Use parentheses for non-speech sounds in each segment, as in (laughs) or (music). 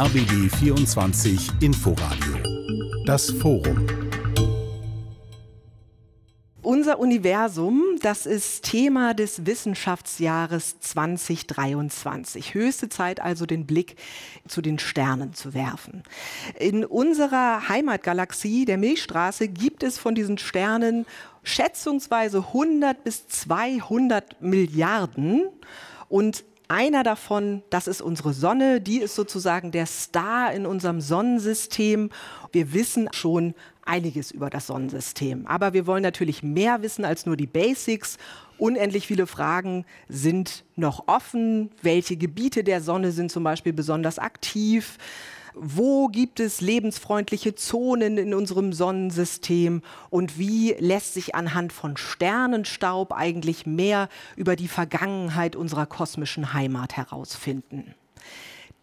RBB 24 Inforadio. Das Forum. Unser Universum, das ist Thema des Wissenschaftsjahres 2023. Höchste Zeit also, den Blick zu den Sternen zu werfen. In unserer Heimatgalaxie, der Milchstraße, gibt es von diesen Sternen schätzungsweise 100 bis 200 Milliarden. Und einer davon, das ist unsere Sonne, die ist sozusagen der Star in unserem Sonnensystem. Wir wissen schon einiges über das Sonnensystem, aber wir wollen natürlich mehr wissen als nur die Basics. Unendlich viele Fragen sind noch offen. Welche Gebiete der Sonne sind zum Beispiel besonders aktiv? Wo gibt es lebensfreundliche Zonen in unserem Sonnensystem und wie lässt sich anhand von Sternenstaub eigentlich mehr über die Vergangenheit unserer kosmischen Heimat herausfinden.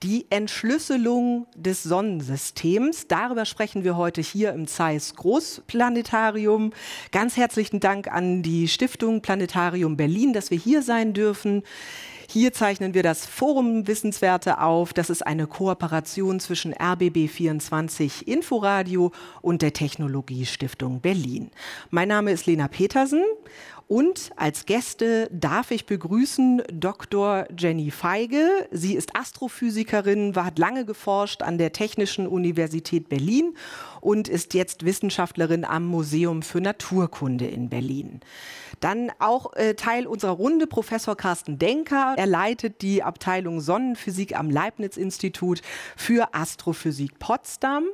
Die Entschlüsselung des Sonnensystems, darüber sprechen wir heute hier im Zeiss Großplanetarium. Ganz herzlichen Dank an die Stiftung Planetarium Berlin, dass wir hier sein dürfen. Hier zeichnen wir das Forum Wissenswerte auf. Das ist eine Kooperation zwischen RBB24 Inforadio und der Technologiestiftung Berlin. Mein Name ist Lena Petersen und als Gäste darf ich begrüßen Dr. Jenny Feige. Sie ist Astrophysikerin, hat lange geforscht an der Technischen Universität Berlin und ist jetzt Wissenschaftlerin am Museum für Naturkunde in Berlin. Dann auch äh, Teil unserer Runde Professor Carsten Denker. Er leitet die Abteilung Sonnenphysik am Leibniz-Institut für Astrophysik Potsdam.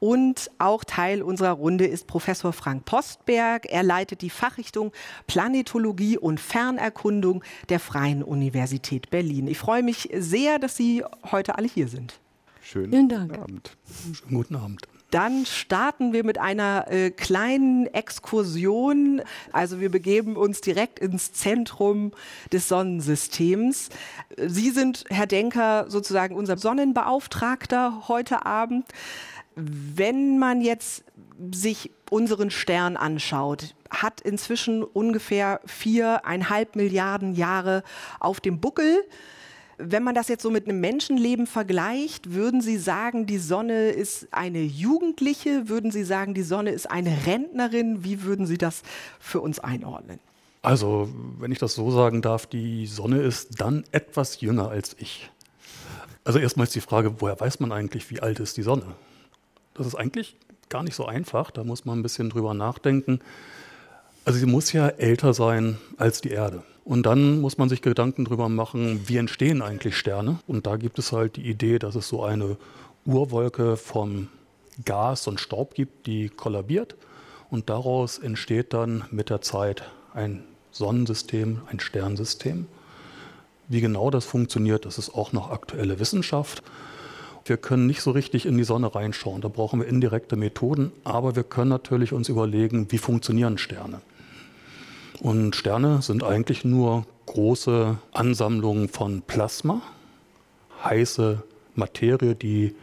Und auch Teil unserer Runde ist Professor Frank Postberg. Er leitet die Fachrichtung Planetologie und Fernerkundung der Freien Universität Berlin. Ich freue mich sehr, dass Sie heute alle hier sind. Schönen Vielen Dank. Abend. Schönen guten Abend. Dann starten wir mit einer äh, kleinen Exkursion. Also wir begeben uns direkt ins Zentrum des Sonnensystems. Sie sind, Herr Denker, sozusagen unser Sonnenbeauftragter heute Abend. Wenn man jetzt sich unseren Stern anschaut, hat inzwischen ungefähr viereinhalb Milliarden Jahre auf dem Buckel. Wenn man das jetzt so mit einem Menschenleben vergleicht, würden Sie sagen, die Sonne ist eine Jugendliche? Würden Sie sagen, die Sonne ist eine Rentnerin? Wie würden Sie das für uns einordnen? Also, wenn ich das so sagen darf, die Sonne ist dann etwas jünger als ich. Also erstmal ist die Frage, woher weiß man eigentlich, wie alt ist die Sonne? Das ist eigentlich gar nicht so einfach, da muss man ein bisschen drüber nachdenken. Also sie muss ja älter sein als die Erde. Und dann muss man sich Gedanken darüber machen, wie entstehen eigentlich Sterne. Und da gibt es halt die Idee, dass es so eine Urwolke von Gas und Staub gibt, die kollabiert. Und daraus entsteht dann mit der Zeit ein Sonnensystem, ein Sternsystem. Wie genau das funktioniert, das ist auch noch aktuelle Wissenschaft. Wir können nicht so richtig in die Sonne reinschauen. Da brauchen wir indirekte Methoden. Aber wir können natürlich uns überlegen, wie funktionieren Sterne. Und Sterne sind eigentlich nur große Ansammlungen von Plasma, heiße Materie, die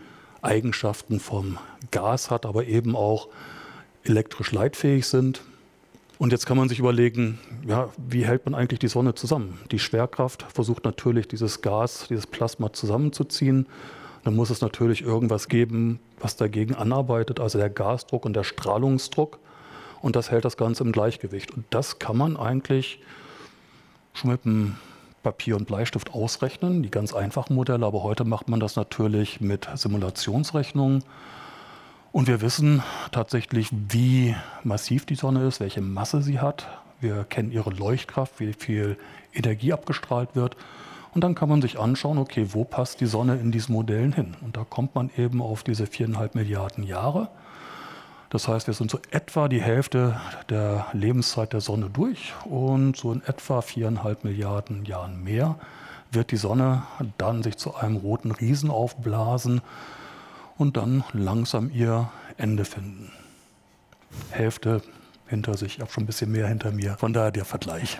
Eigenschaften vom Gas hat, aber eben auch elektrisch leitfähig sind. Und jetzt kann man sich überlegen, ja, wie hält man eigentlich die Sonne zusammen? Die Schwerkraft versucht natürlich, dieses Gas, dieses Plasma zusammenzuziehen dann muss es natürlich irgendwas geben, was dagegen anarbeitet, also der Gasdruck und der Strahlungsdruck. Und das hält das Ganze im Gleichgewicht. Und das kann man eigentlich schon mit einem Papier und Bleistift ausrechnen, die ganz einfachen Modelle, aber heute macht man das natürlich mit Simulationsrechnungen. Und wir wissen tatsächlich, wie massiv die Sonne ist, welche Masse sie hat. Wir kennen ihre Leuchtkraft, wie viel Energie abgestrahlt wird. Und dann kann man sich anschauen, okay, wo passt die Sonne in diesen Modellen hin? Und da kommt man eben auf diese viereinhalb Milliarden Jahre. Das heißt, wir sind so etwa die Hälfte der Lebenszeit der Sonne durch und so in etwa viereinhalb Milliarden Jahren mehr wird die Sonne dann sich zu einem roten Riesen aufblasen und dann langsam ihr Ende finden. Hälfte hinter sich, ich habe schon ein bisschen mehr hinter mir. Von daher der Vergleich.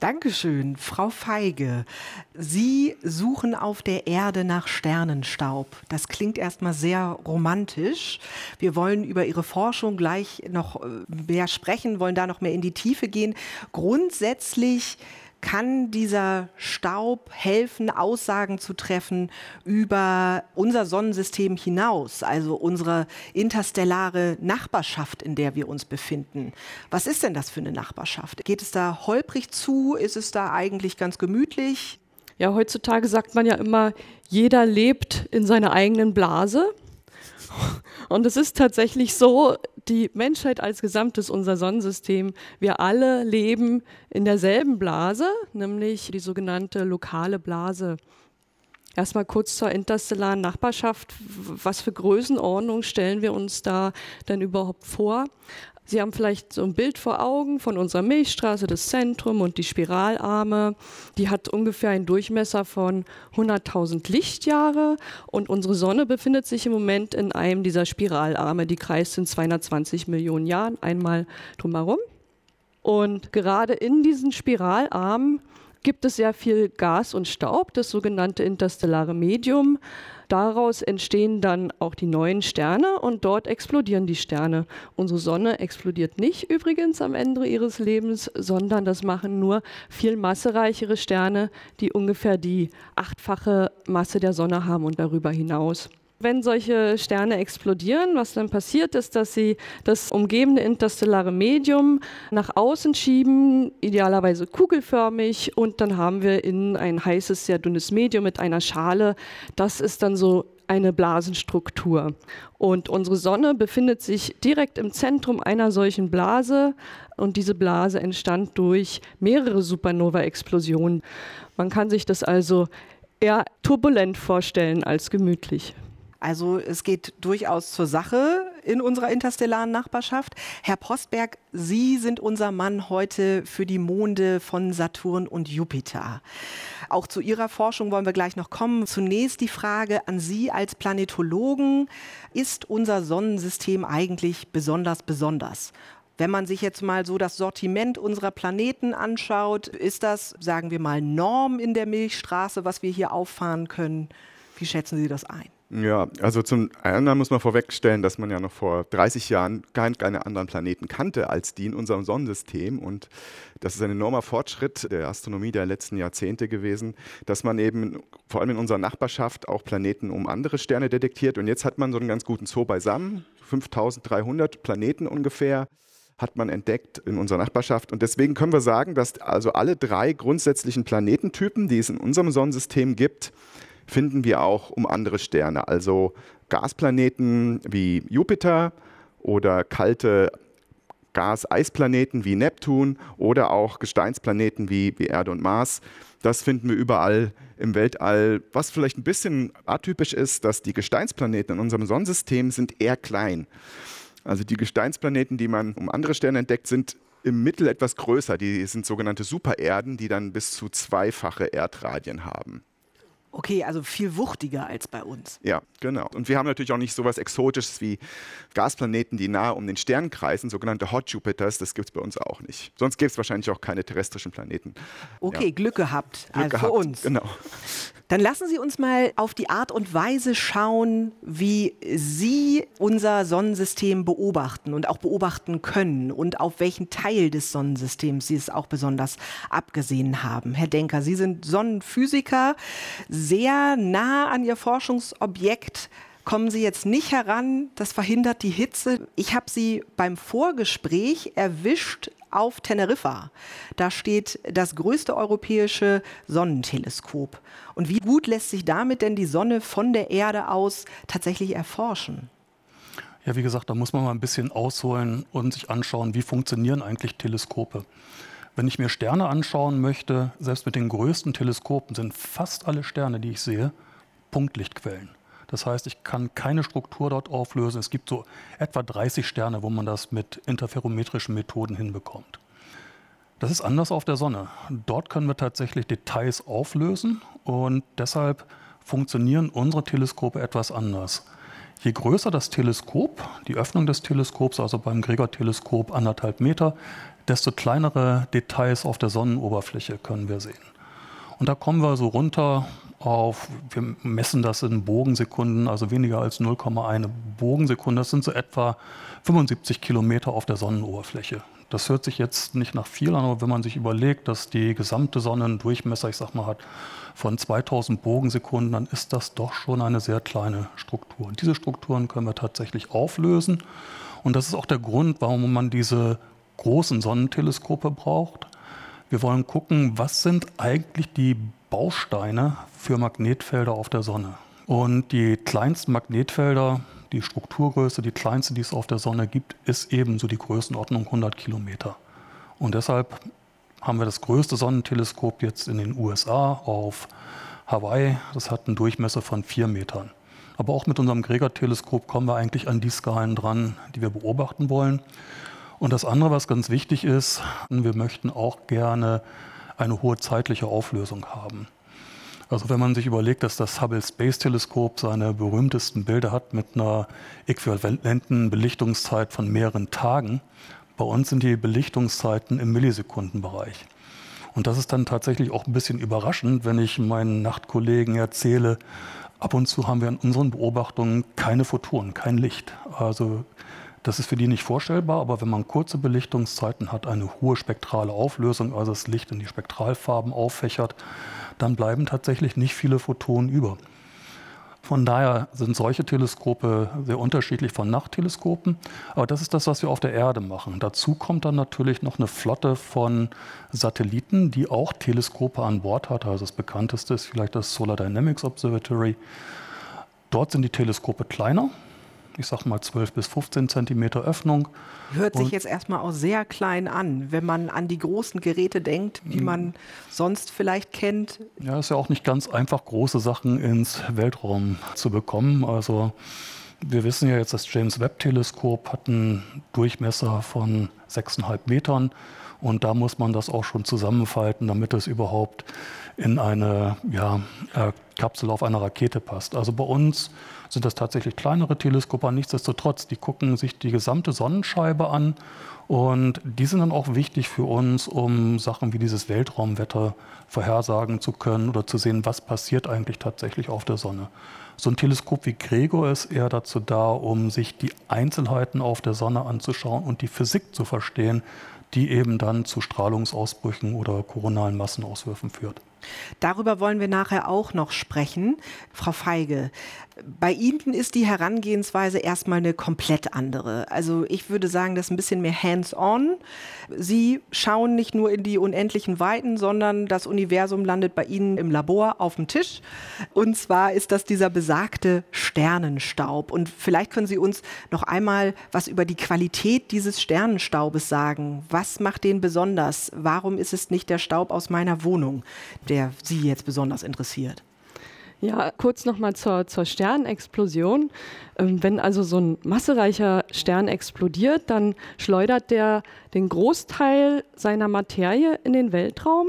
Dankeschön, Frau Feige. Sie suchen auf der Erde nach Sternenstaub. Das klingt erstmal sehr romantisch. Wir wollen über Ihre Forschung gleich noch äh, mehr sprechen, wollen da noch mehr in die Tiefe gehen. Grundsätzlich kann dieser Staub helfen, Aussagen zu treffen über unser Sonnensystem hinaus, also unsere interstellare Nachbarschaft, in der wir uns befinden. Was ist denn das für eine Nachbarschaft? Geht es da holprig zu? Ist es da eigentlich ganz gemütlich? Ja, heutzutage sagt man ja immer, jeder lebt in seiner eigenen Blase. Und es ist tatsächlich so, die Menschheit als Gesamtes, unser Sonnensystem, wir alle leben in derselben Blase, nämlich die sogenannte lokale Blase. Erstmal kurz zur interstellaren Nachbarschaft. Was für Größenordnung stellen wir uns da denn überhaupt vor? Sie haben vielleicht so ein Bild vor Augen von unserer Milchstraße, das Zentrum und die Spiralarme. Die hat ungefähr einen Durchmesser von 100.000 Lichtjahre und unsere Sonne befindet sich im Moment in einem dieser Spiralarme. Die kreist in 220 Millionen Jahren einmal drumherum. Und gerade in diesen Spiralarmen gibt es sehr viel Gas und Staub, das sogenannte interstellare Medium. Daraus entstehen dann auch die neuen Sterne und dort explodieren die Sterne. Unsere Sonne explodiert nicht übrigens am Ende ihres Lebens, sondern das machen nur viel massereichere Sterne, die ungefähr die achtfache Masse der Sonne haben und darüber hinaus. Wenn solche Sterne explodieren, was dann passiert ist, dass sie das umgebende interstellare Medium nach außen schieben, idealerweise kugelförmig, und dann haben wir innen ein heißes, sehr dünnes Medium mit einer Schale. Das ist dann so eine Blasenstruktur. Und unsere Sonne befindet sich direkt im Zentrum einer solchen Blase und diese Blase entstand durch mehrere Supernova-Explosionen. Man kann sich das also eher turbulent vorstellen als gemütlich. Also es geht durchaus zur Sache in unserer interstellaren Nachbarschaft. Herr Postberg, Sie sind unser Mann heute für die Monde von Saturn und Jupiter. Auch zu Ihrer Forschung wollen wir gleich noch kommen. Zunächst die Frage an Sie als Planetologen. Ist unser Sonnensystem eigentlich besonders besonders? Wenn man sich jetzt mal so das Sortiment unserer Planeten anschaut, ist das, sagen wir mal, Norm in der Milchstraße, was wir hier auffahren können? Wie schätzen Sie das ein? Ja, also zum einen muss man vorwegstellen, dass man ja noch vor 30 Jahren kein, keine anderen Planeten kannte als die in unserem Sonnensystem. Und das ist ein enormer Fortschritt der Astronomie der letzten Jahrzehnte gewesen, dass man eben vor allem in unserer Nachbarschaft auch Planeten um andere Sterne detektiert. Und jetzt hat man so einen ganz guten Zoo beisammen, 5300 Planeten ungefähr hat man entdeckt in unserer Nachbarschaft. Und deswegen können wir sagen, dass also alle drei grundsätzlichen Planetentypen, die es in unserem Sonnensystem gibt, finden wir auch um andere Sterne, also Gasplaneten wie Jupiter oder kalte Gas-Eisplaneten wie Neptun oder auch Gesteinsplaneten wie, wie Erde und Mars. Das finden wir überall im Weltall. Was vielleicht ein bisschen atypisch ist, dass die Gesteinsplaneten in unserem Sonnensystem sind eher klein. Also die Gesteinsplaneten, die man um andere Sterne entdeckt, sind im Mittel etwas größer. Die sind sogenannte Supererden, die dann bis zu zweifache Erdradien haben. Okay, also viel wuchtiger als bei uns. Ja, genau. Und wir haben natürlich auch nicht so etwas Exotisches wie Gasplaneten, die nahe um den Stern kreisen, sogenannte Hot Jupiters. Das gibt es bei uns auch nicht. Sonst gibt es wahrscheinlich auch keine terrestrischen Planeten. Okay, ja. Glück gehabt. Glück also gehabt, für uns. Genau. Dann lassen Sie uns mal auf die Art und Weise schauen, wie Sie unser Sonnensystem beobachten und auch beobachten können und auf welchen Teil des Sonnensystems Sie es auch besonders abgesehen haben. Herr Denker, Sie sind Sonnenphysiker, sehr nah an Ihr Forschungsobjekt kommen Sie jetzt nicht heran, das verhindert die Hitze. Ich habe Sie beim Vorgespräch erwischt auf Teneriffa. Da steht das größte europäische Sonnenteleskop. Und wie gut lässt sich damit denn die Sonne von der Erde aus tatsächlich erforschen? Ja, wie gesagt, da muss man mal ein bisschen ausholen und sich anschauen, wie funktionieren eigentlich Teleskope. Wenn ich mir Sterne anschauen möchte, selbst mit den größten Teleskopen sind fast alle Sterne, die ich sehe, Punktlichtquellen. Das heißt, ich kann keine Struktur dort auflösen. Es gibt so etwa 30 Sterne, wo man das mit interferometrischen Methoden hinbekommt. Das ist anders auf der Sonne. Dort können wir tatsächlich Details auflösen und deshalb funktionieren unsere Teleskope etwas anders. Je größer das Teleskop, die Öffnung des Teleskops, also beim Gregor-Teleskop anderthalb Meter, desto kleinere Details auf der Sonnenoberfläche können wir sehen. Und da kommen wir so runter auf, wir messen das in Bogensekunden, also weniger als 0,1 Bogensekunde. Das sind so etwa 75 Kilometer auf der Sonnenoberfläche. Das hört sich jetzt nicht nach viel an, aber wenn man sich überlegt, dass die gesamte Sonne einen Durchmesser, ich sag mal, hat von 2000 Bogensekunden, dann ist das doch schon eine sehr kleine Struktur. Und diese Strukturen können wir tatsächlich auflösen. Und das ist auch der Grund, warum man diese großen Sonnenteleskope braucht. Wir wollen gucken, was sind eigentlich die Bausteine für Magnetfelder auf der Sonne. Und die kleinsten Magnetfelder, die Strukturgröße, die kleinste, die es auf der Sonne gibt, ist ebenso die Größenordnung 100 Kilometer. Und deshalb haben wir das größte Sonnenteleskop jetzt in den USA auf Hawaii. Das hat einen Durchmesser von vier Metern. Aber auch mit unserem Gregor-Teleskop kommen wir eigentlich an die Skalen dran, die wir beobachten wollen. Und das andere, was ganz wichtig ist, wir möchten auch gerne eine hohe zeitliche Auflösung haben. Also wenn man sich überlegt, dass das Hubble Space Teleskop seine berühmtesten Bilder hat mit einer äquivalenten Belichtungszeit von mehreren Tagen, bei uns sind die Belichtungszeiten im Millisekundenbereich. Und das ist dann tatsächlich auch ein bisschen überraschend, wenn ich meinen Nachtkollegen erzähle, ab und zu haben wir in unseren Beobachtungen keine Photonen, kein Licht. Also das ist für die nicht vorstellbar, aber wenn man kurze Belichtungszeiten hat, eine hohe spektrale Auflösung, also das Licht in die Spektralfarben auffächert, dann bleiben tatsächlich nicht viele Photonen über. Von daher sind solche Teleskope sehr unterschiedlich von Nachtteleskopen. Aber das ist das, was wir auf der Erde machen. Dazu kommt dann natürlich noch eine Flotte von Satelliten, die auch Teleskope an Bord hat. Also das bekannteste ist vielleicht das Solar Dynamics Observatory. Dort sind die Teleskope kleiner, ich sage mal 12 bis 15 Zentimeter Öffnung. Hört sich jetzt erstmal auch sehr klein an, wenn man an die großen Geräte denkt, die hm. man sonst vielleicht kennt. Ja, ist ja auch nicht ganz einfach, große Sachen ins Weltraum zu bekommen. Also wir wissen ja jetzt, das James Webb Teleskop hat einen Durchmesser von 6,5 Metern und da muss man das auch schon zusammenfalten, damit es überhaupt in eine ja, äh, Kapsel auf einer Rakete passt. Also bei uns sind das tatsächlich kleinere Teleskope, nichtsdestotrotz, die gucken sich die gesamte Sonnenscheibe an und die sind dann auch wichtig für uns, um Sachen wie dieses Weltraumwetter vorhersagen zu können oder zu sehen, was passiert eigentlich tatsächlich auf der Sonne. So ein Teleskop wie Gregor ist eher dazu da, um sich die Einzelheiten auf der Sonne anzuschauen und die Physik zu verstehen, die eben dann zu Strahlungsausbrüchen oder koronalen Massenauswürfen führt. Darüber wollen wir nachher auch noch sprechen. Frau Feige, bei Ihnen ist die Herangehensweise erstmal eine komplett andere. Also ich würde sagen, das ist ein bisschen mehr hands-on. Sie schauen nicht nur in die unendlichen Weiten, sondern das Universum landet bei Ihnen im Labor auf dem Tisch. Und zwar ist das dieser besagte Sternenstaub. Und vielleicht können Sie uns noch einmal was über die Qualität dieses Sternenstaubes sagen. Was macht den besonders? Warum ist es nicht der Staub aus meiner Wohnung, der Sie jetzt besonders interessiert? Ja, kurz nochmal zur, zur Sternexplosion. Ähm, wenn also so ein massereicher Stern explodiert, dann schleudert der den Großteil seiner Materie in den Weltraum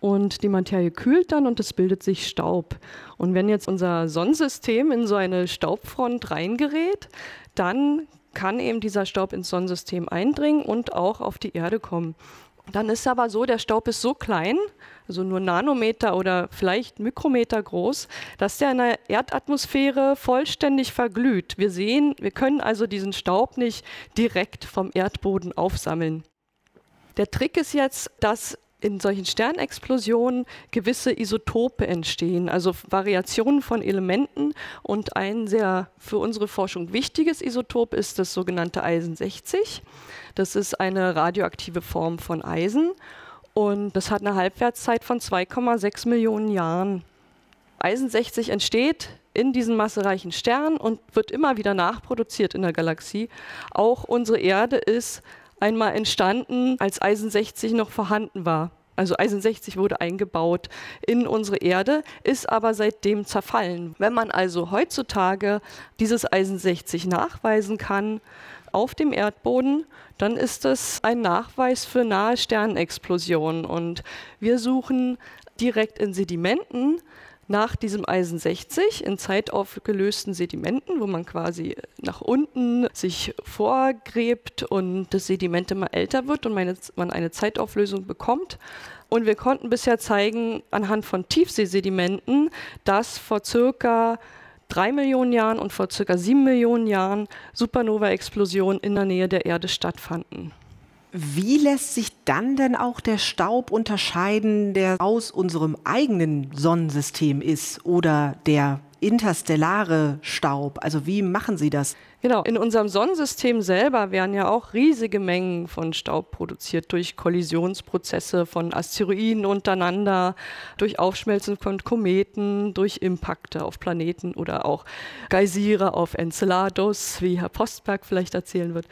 und die Materie kühlt dann und es bildet sich Staub. Und wenn jetzt unser Sonnensystem in so eine Staubfront reingerät, dann kann eben dieser Staub ins Sonnensystem eindringen und auch auf die Erde kommen. Dann ist aber so, der Staub ist so klein, also nur Nanometer oder vielleicht Mikrometer groß, dass der in der Erdatmosphäre vollständig verglüht. Wir sehen, wir können also diesen Staub nicht direkt vom Erdboden aufsammeln. Der Trick ist jetzt, dass in solchen Sternexplosionen gewisse Isotope entstehen, also Variationen von Elementen. Und ein sehr für unsere Forschung wichtiges Isotop ist das sogenannte Eisen 60. Das ist eine radioaktive Form von Eisen und das hat eine Halbwertszeit von 2,6 Millionen Jahren. Eisen 60 entsteht in diesen massereichen Sternen und wird immer wieder nachproduziert in der Galaxie. Auch unsere Erde ist einmal entstanden, als Eisen 60 noch vorhanden war. Also Eisen 60 wurde eingebaut in unsere Erde, ist aber seitdem zerfallen. Wenn man also heutzutage dieses Eisen 60 nachweisen kann, auf dem Erdboden, dann ist es ein Nachweis für nahe Sternexplosionen. Und wir suchen direkt in Sedimenten nach diesem Eisen 60 in zeitaufgelösten Sedimenten, wo man quasi nach unten sich vorgräbt und das Sediment immer älter wird und man eine Zeitauflösung bekommt. Und wir konnten bisher zeigen, anhand von Tiefseesedimenten, dass vor circa drei Millionen Jahren und vor circa sieben Millionen Jahren Supernova-Explosionen in der Nähe der Erde stattfanden. Wie lässt sich dann denn auch der Staub unterscheiden, der aus unserem eigenen Sonnensystem ist oder der interstellare Staub? Also wie machen Sie das? Genau, in unserem Sonnensystem selber werden ja auch riesige Mengen von Staub produziert durch Kollisionsprozesse von Asteroiden untereinander, durch Aufschmelzen von Kometen, durch Impakte auf Planeten oder auch Geysire auf Enceladus, wie Herr Postberg vielleicht erzählen wird.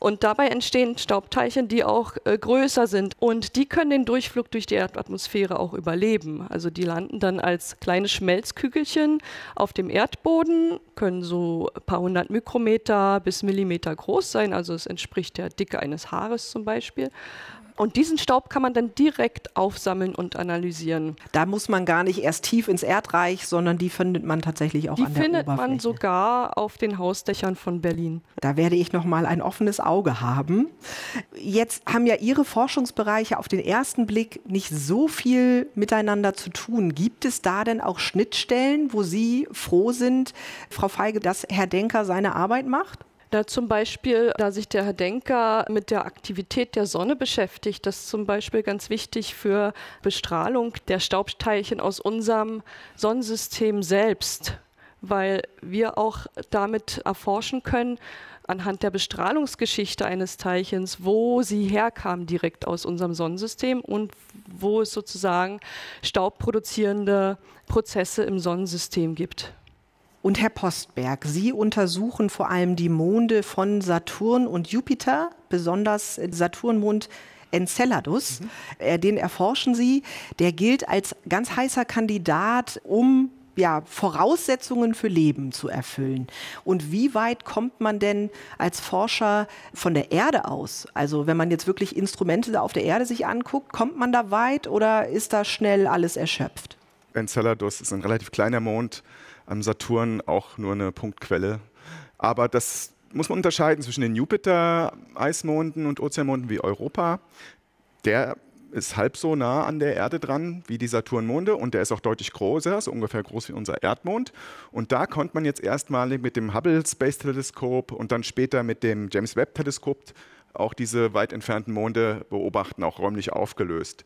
Und dabei entstehen Staubteilchen, die auch äh, größer sind. Und die können den Durchflug durch die Erdatmosphäre auch überleben. Also die landen dann als kleine Schmelzkügelchen auf dem Erdboden, können so ein paar hundert Mikrometer bis Millimeter groß sein. Also es entspricht der Dicke eines Haares zum Beispiel. Und diesen Staub kann man dann direkt aufsammeln und analysieren. Da muss man gar nicht erst tief ins Erdreich, sondern die findet man tatsächlich auch die an der findet Oberfläche. man sogar auf den Hausdächern von Berlin. Da werde ich noch mal ein offenes Auge haben. Jetzt haben ja Ihre Forschungsbereiche auf den ersten Blick nicht so viel miteinander zu tun. Gibt es da denn auch Schnittstellen, wo Sie froh sind, Frau Feige, dass Herr Denker seine Arbeit macht? Da zum Beispiel, da sich der Herr Denker mit der Aktivität der Sonne beschäftigt, das ist zum Beispiel ganz wichtig für Bestrahlung der Staubteilchen aus unserem Sonnensystem selbst, weil wir auch damit erforschen können, anhand der Bestrahlungsgeschichte eines Teilchens, wo sie herkam direkt aus unserem Sonnensystem und wo es sozusagen staubproduzierende Prozesse im Sonnensystem gibt. Und Herr Postberg, Sie untersuchen vor allem die Monde von Saturn und Jupiter, besonders Saturnmond Enceladus. Mhm. Den erforschen Sie. Der gilt als ganz heißer Kandidat, um ja, Voraussetzungen für Leben zu erfüllen. Und wie weit kommt man denn als Forscher von der Erde aus? Also wenn man jetzt wirklich Instrumente auf der Erde sich anguckt, kommt man da weit oder ist da schnell alles erschöpft? Enceladus ist ein relativ kleiner Mond, am Saturn auch nur eine Punktquelle. Aber das muss man unterscheiden zwischen den Jupiter-Eismonden und Ozeanmonden wie Europa. Der ist halb so nah an der Erde dran wie die Saturnmonde und der ist auch deutlich größer, so ungefähr groß wie unser Erdmond. Und da konnte man jetzt erstmalig mit dem Hubble Space Teleskop und dann später mit dem James Webb Teleskop auch diese weit entfernten Monde beobachten, auch räumlich aufgelöst.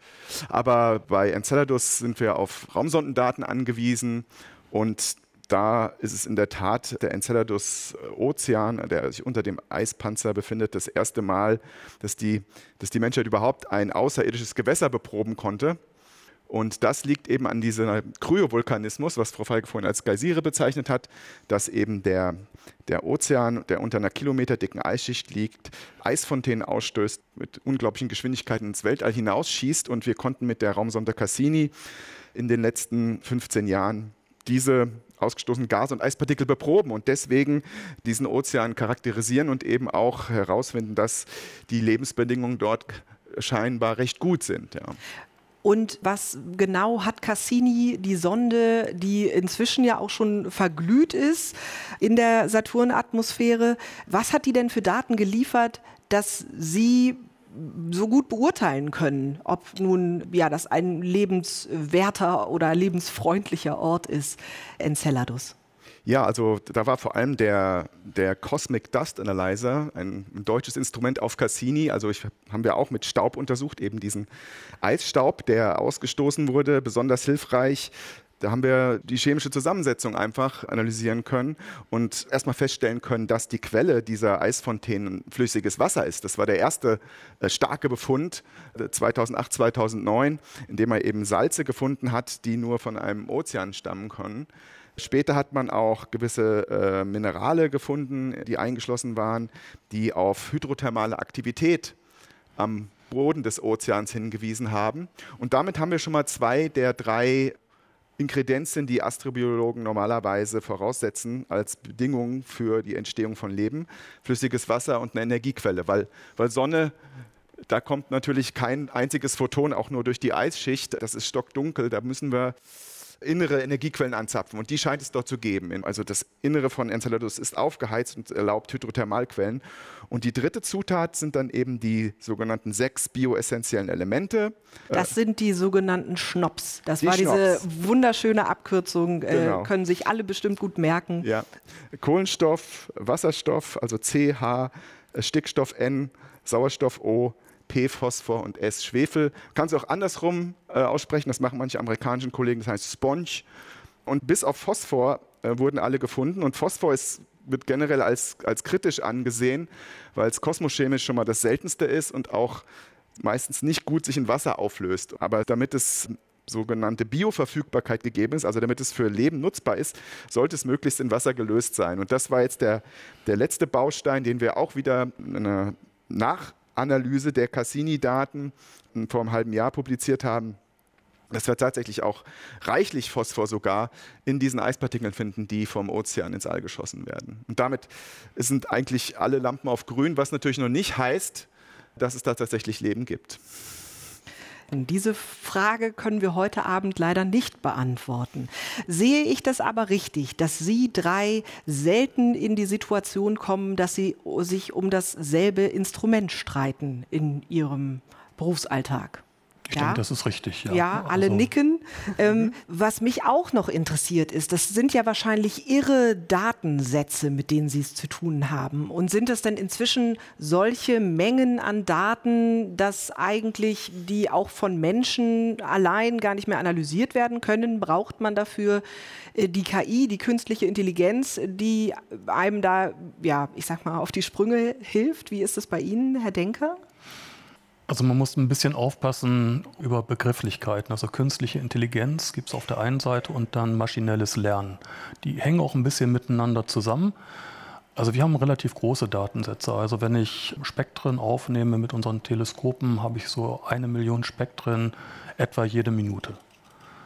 Aber bei Enceladus sind wir auf Raumsondendaten angewiesen und da ist es in der Tat der Enceladus-Ozean, der sich unter dem Eispanzer befindet, das erste Mal, dass die, dass die Menschheit überhaupt ein außerirdisches Gewässer beproben konnte. Und das liegt eben an diesem Kryovulkanismus, was Frau Feige vorhin als Geysire bezeichnet hat, dass eben der, der Ozean, der unter einer kilometerdicken Eisschicht liegt, Eisfontänen ausstößt, mit unglaublichen Geschwindigkeiten ins Weltall hinausschießt. Und wir konnten mit der Raumsonde Cassini in den letzten 15 Jahren diese ausgestoßenen Gase und Eispartikel beproben und deswegen diesen Ozean charakterisieren und eben auch herausfinden, dass die Lebensbedingungen dort scheinbar recht gut sind. Ja. Und was genau hat Cassini, die Sonde, die inzwischen ja auch schon verglüht ist in der Saturnatmosphäre, was hat die denn für Daten geliefert, dass sie so gut beurteilen können, ob nun ja das ein lebenswerter oder lebensfreundlicher Ort ist, Enceladus. Ja, also da war vor allem der, der Cosmic Dust Analyzer, ein, deutsches Instrument auf Cassini. Also ich, haben wir auch mit Staub untersucht, eben diesen Eisstaub, der ausgestoßen wurde, besonders hilfreich da haben wir die chemische Zusammensetzung einfach analysieren können und erstmal feststellen können, dass die Quelle dieser Eisfontänen flüssiges Wasser ist. Das war der erste äh, starke Befund äh, 2008, 2009, in dem man eben Salze gefunden hat, die nur von einem Ozean stammen können. Später hat man auch gewisse äh, Minerale gefunden, die eingeschlossen waren, die auf hydrothermale Aktivität am Boden des Ozeans hingewiesen haben. Und damit haben wir schon mal zwei der drei Inkredenzien, die Astrobiologen normalerweise voraussetzen als Bedingung für die Entstehung von Leben, flüssiges Wasser und eine Energiequelle, weil, weil Sonne da kommt natürlich kein einziges Photon auch nur durch die Eisschicht. Das ist stockdunkel. Da müssen wir innere Energiequellen anzapfen. Und die scheint es dort zu geben. Also das Innere von Enceladus ist aufgeheizt und erlaubt Hydrothermalquellen. Und die dritte Zutat sind dann eben die sogenannten sechs bioessentiellen Elemente. Das sind die sogenannten Schnops. Das Die war diese Schnops. wunderschöne Abkürzung, Genau. äh, können sich alle bestimmt gut merken. Ja. Kohlenstoff, Wasserstoff, also CH, äh, Stickstoff N, Sauerstoff O, P, Phosphor und S, Schwefel. Kannst du auch andersrum äh, aussprechen, das machen manche amerikanischen Kollegen, das heißt Sponge. Und bis auf Phosphor äh, wurden alle gefunden. Und Phosphor ist, wird generell als, als kritisch angesehen, weil es kosmochemisch schon mal das seltenste ist und auch meistens nicht gut sich in Wasser auflöst. Aber damit es sogenannte Bioverfügbarkeit gegeben ist, also damit es für Leben nutzbar ist, sollte es möglichst in Wasser gelöst sein. Und das war jetzt der, der letzte Baustein, den wir auch wieder in einer Nachanalyse der Cassini-Daten vor einem halben Jahr publiziert haben dass wir tatsächlich auch reichlich Phosphor sogar in diesen Eispartikeln finden, die vom Ozean ins All geschossen werden. Und damit sind eigentlich alle Lampen auf grün, was natürlich noch nicht heißt, dass es da tatsächlich Leben gibt. Diese Frage können wir heute Abend leider nicht beantworten. Sehe ich das aber richtig, dass Sie drei selten in die Situation kommen, dass Sie sich um dasselbe Instrument streiten in Ihrem Berufsalltag? Ich denke, das ist richtig. Ja, Ja, alle Also, nicken. Ähm, was mich auch noch interessiert ist, das sind ja wahrscheinlich irre Datensätze, mit denen Sie es zu tun haben. Und sind es denn inzwischen solche Mengen an Daten, dass eigentlich die auch von Menschen allein gar nicht mehr analysiert werden können? Braucht man dafür äh, die KI, die künstliche Intelligenz, die einem da, ja, ich sag mal, auf die Sprünge hilft? Wie ist es bei Ihnen, Herr Denker? Also man muss ein bisschen aufpassen über Begrifflichkeiten. Also künstliche Intelligenz gibt es auf der einen Seite und dann maschinelles Lernen. Die hängen auch ein bisschen miteinander zusammen. Also wir haben relativ große Datensätze. Also wenn ich Spektren aufnehme mit unseren Teleskopen, habe ich so eine Million Spektren etwa jede Minute.